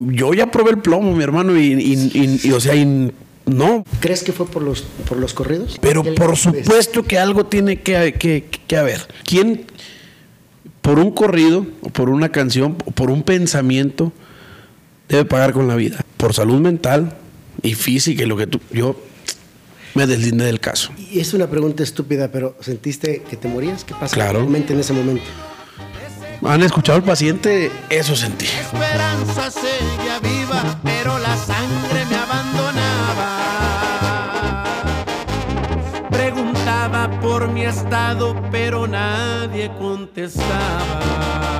Yo ya probé el plomo, mi hermano, y, y- y- y, o sea, y no. ¿Crees que fue por los, por los corridos? Pero ¿Qué por ves? supuesto que algo tiene que, que- que haber. ¿Quién, por un corrido, o por una canción, o por un pensamiento, debe pagar con la vida? Por salud mental y física y lo que tú... Yo me deslindé del caso. Y es una pregunta estúpida, pero ¿sentiste que te morías? ¿Qué pasa Claro. en tu mente en ese momento? ¿Han escuchado al paciente? Eso sentí. esperanza seguía viva, pero la sangre me abandonaba. Preguntaba por mi estado, pero nadie contestaba.